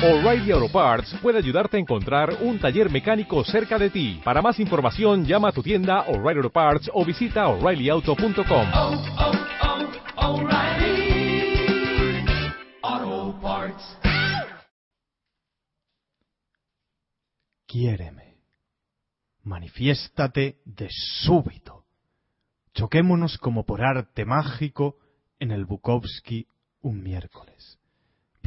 O'Reilly Auto Parts puede ayudarte a encontrar un taller mecánico cerca de ti. Para más información, llama a tu tienda O'Reilly Auto Parts o visita oreillyauto.com. oh, oh, O'Reilly Auto Parts. Quiéreme. Manifiéstate de súbito. Choquémonos como por arte mágico en el Bukowski un miércoles.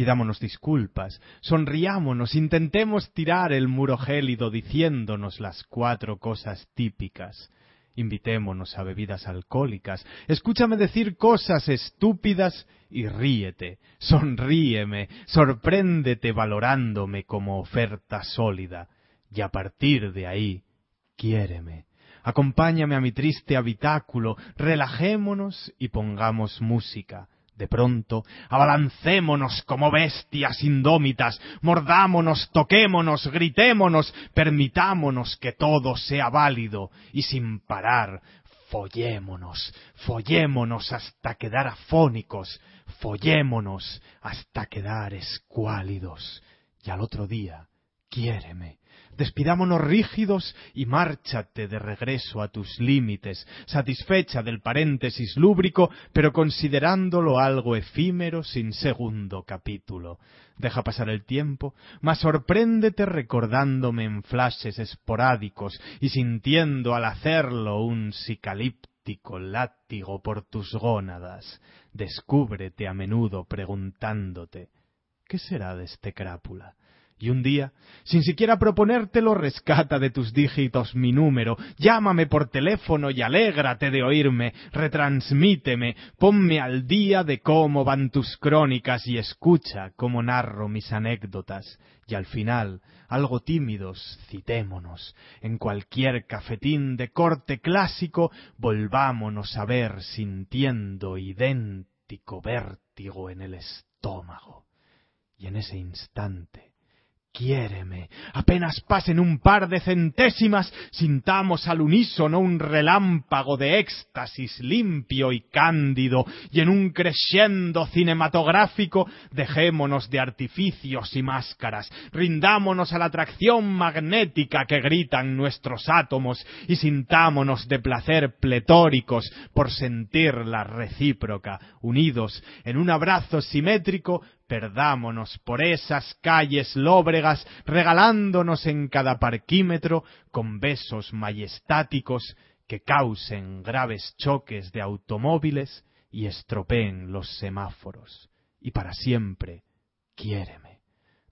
Pidámonos disculpas, sonriámonos, intentemos tirar el muro gélido diciéndonos las cuatro cosas típicas. Invitémonos a bebidas alcohólicas, escúchame decir cosas estúpidas y ríete, sonríeme, sorpréndete valorándome como oferta sólida, y a partir de ahí, quiéreme. Acompáñame a mi triste habitáculo, relajémonos y pongamos música. De pronto, abalancémonos como bestias indómitas, mordámonos, toquémonos, gritémonos, permitámonos que todo sea válido, y sin parar, follémonos, follémonos hasta quedar afónicos, follémonos hasta quedar escuálidos. Y al otro día, quiéreme, despidámonos rígidos y márchate de regreso a tus límites, satisfecha del paréntesis lúbrico, pero considerándolo algo efímero sin segundo capítulo. Deja pasar el tiempo, mas sorpréndete recordándome en flashes esporádicos y sintiendo al hacerlo un psicalíptico látigo por tus gónadas. Descúbrete a menudo preguntándote ¿qué será de este crápula? Y un día, sin siquiera proponértelo, rescata de tus dígitos mi número, llámame por teléfono y alégrate de oírme, retransmíteme, ponme al día de cómo van tus crónicas y escucha cómo narro mis anécdotas. Y al final, algo tímidos, citémonos, en cualquier cafetín de corte clásico, volvámonos a ver sintiendo idéntico vértigo en el estómago. Y en ese instante, Quiéreme. Apenas pasen un par de centésimas, sintamos al unísono un relámpago de éxtasis limpio y cándido, y en un crescendo cinematográfico dejémonos de artificios y máscaras, rindámonos a la atracción magnética que gritan nuestros átomos, y sintámonos de placer pletóricos por sentir la recíproca, unidos en un abrazo simétrico perdámonos por esas calles lóbregas, regalándonos en cada parquímetro con besos majestáticos que causen graves choques de automóviles y estropeen los semáforos. Y para siempre, quiéreme.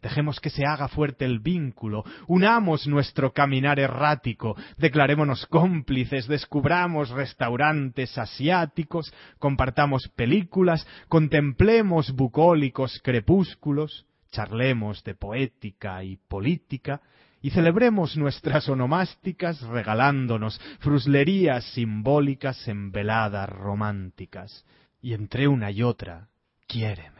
Dejemos que se haga fuerte el vínculo, unamos nuestro caminar errático, declarémonos cómplices, descubramos restaurantes asiáticos, compartamos películas, contemplemos bucólicos crepúsculos, charlemos de poética y política, y celebremos nuestras onomásticas regalándonos fruslerías simbólicas en veladas románticas. Y entre una y otra, quiéreme.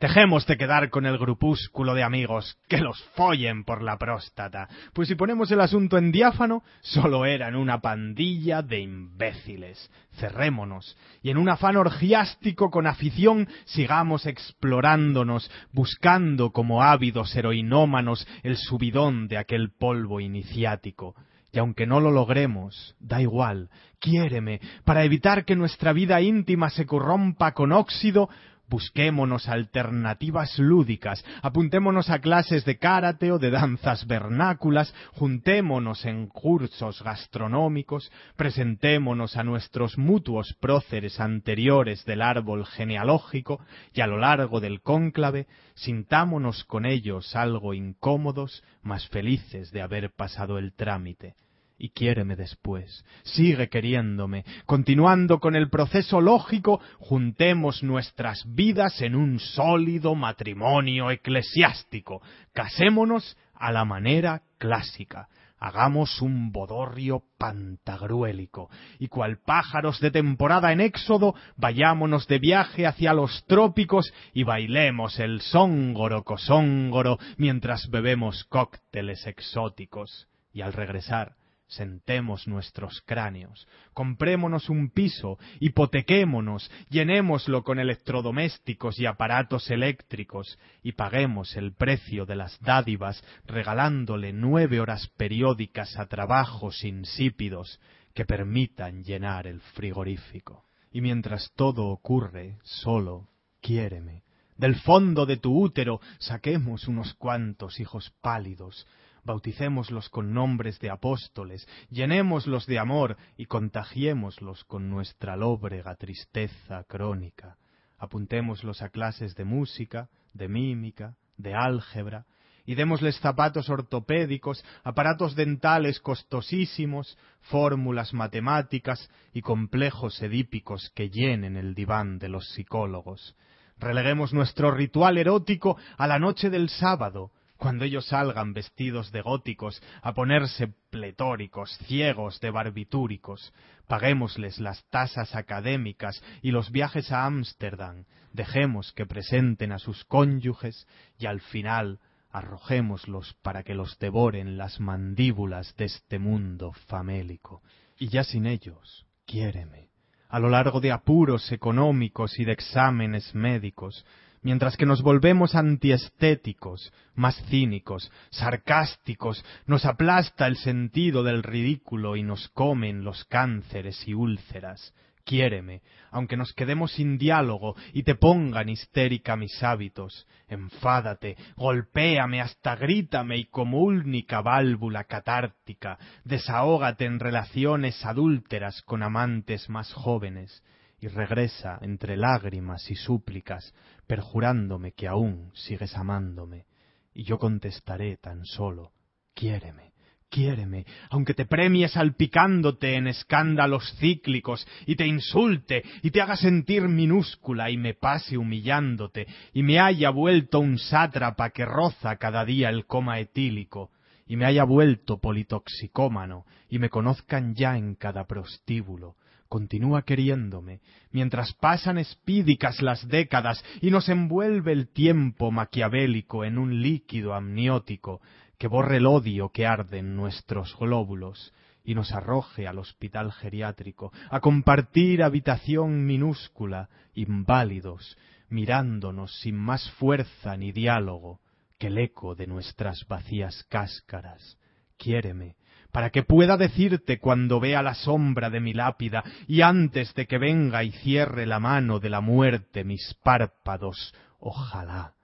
Dejemos de quedar con el grupúsculo de amigos, que los follen por la próstata, pues si ponemos el asunto en diáfano, solo eran una pandilla de imbéciles. Cerrémonos, y en un afán orgiástico con afición sigamos explorándonos, buscando como ávidos heroinómanos el subidón de aquel polvo iniciático. Y aunque no lo logremos, da igual, quiéreme, para evitar que nuestra vida íntima se corrompa con óxido, Busquémonos alternativas lúdicas, apuntémonos a clases de karate o de danzas vernáculas, juntémonos en cursos gastronómicos, presentémonos a nuestros mutuos próceres anteriores del árbol genealógico y a lo largo del cónclave. Sintámonos con ellos algo incómodos, mas felices de haber pasado el trámite y quiéreme después. Sigue queriéndome. Continuando con el proceso lógico, juntemos nuestras vidas en un sólido matrimonio eclesiástico. Casémonos a la manera clásica. Hagamos un bodorrio pantagruélico, y cual pájaros de temporada en éxodo, vayámonos de viaje hacia los trópicos y bailemos el sóngoro cosóngoro mientras bebemos cócteles exóticos. Y al regresar, Sentemos nuestros cráneos, comprémonos un piso, hipotequémonos, llenémoslo con electrodomésticos y aparatos eléctricos, y paguemos el precio de las dádivas regalándole nueve horas periódicas a trabajos insípidos que permitan llenar el frigorífico. Y mientras todo ocurre, solo, quiéreme. Del fondo de tu útero saquemos unos cuantos hijos pálidos, bauticémoslos con nombres de apóstoles, llenémoslos de amor y contagiémoslos con nuestra lóbrega tristeza crónica. Apuntémoslos a clases de música, de mímica, de álgebra, y démosles zapatos ortopédicos, aparatos dentales costosísimos, fórmulas matemáticas y complejos edípicos que llenen el diván de los psicólogos. Releguemos nuestro ritual erótico a la noche del sábado, cuando ellos salgan vestidos de góticos a ponerse pletóricos, ciegos de barbitúricos, paguémosles las tasas académicas y los viajes a Ámsterdam, dejemos que presenten a sus cónyuges y al final arrojémoslos para que los devoren las mandíbulas de este mundo famélico. Y ya sin ellos, quiéreme, a lo largo de apuros económicos y de exámenes médicos, mientras que nos volvemos antiestéticos, más cínicos, sarcásticos, nos aplasta el sentido del ridículo y nos comen los cánceres y úlceras. Quiéreme, aunque nos quedemos sin diálogo y te pongan histérica mis hábitos. Enfádate, golpéame, hasta grítame y como única válvula catártica, desahógate en relaciones adúlteras con amantes más jóvenes y regresa entre lágrimas y súplicas, perjurándome que aún sigues amándome, y yo contestaré tan solo quiéreme, quiéreme, aunque te premie salpicándote en escándalos cíclicos, y te insulte, y te haga sentir minúscula, y me pase humillándote, y me haya vuelto un sátrapa que roza cada día el coma etílico, y me haya vuelto politoxicómano, y me conozcan ya en cada prostíbulo, continúa queriéndome, mientras pasan espídicas las décadas y nos envuelve el tiempo maquiavélico en un líquido amniótico que borre el odio que arde en nuestros glóbulos y nos arroje al hospital geriátrico a compartir habitación minúscula, inválidos, mirándonos sin más fuerza ni diálogo que el eco de nuestras vacías cáscaras. Quiéreme, para que pueda decirte cuando vea la sombra de mi lápida y antes de que venga y cierre la mano de la muerte mis párpados, ojalá,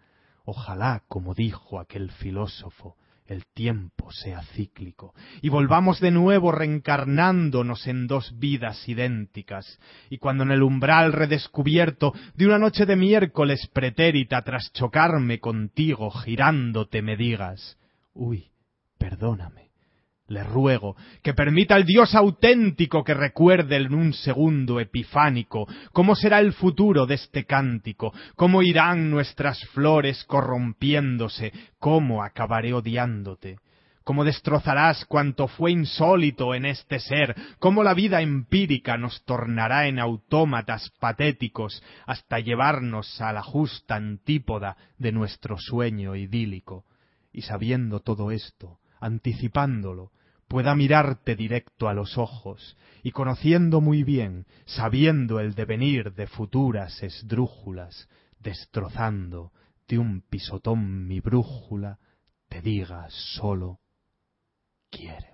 ojalá, como dijo aquel filósofo, el tiempo sea cíclico, y volvamos de nuevo reencarnándonos en dos vidas idénticas, y cuando en el umbral redescubierto de una noche de miércoles pretérita tras chocarme contigo girándote me digas, uy, perdóname, le ruego que permita al Dios auténtico que recuerde en un segundo epifánico cómo será el futuro de este cántico, cómo irán nuestras flores corrompiéndose, cómo acabaré odiándote, cómo destrozarás cuanto fue insólito en este ser, cómo la vida empírica nos tornará en autómatas patéticos hasta llevarnos a la justa antípoda de nuestro sueño idílico. Y sabiendo todo esto, anticipándolo, pueda mirarte directo a los ojos, y conociendo muy bien, sabiendo el devenir de futuras esdrújulas, destrozando de un pisotón mi brújula, te diga solo quiéreme.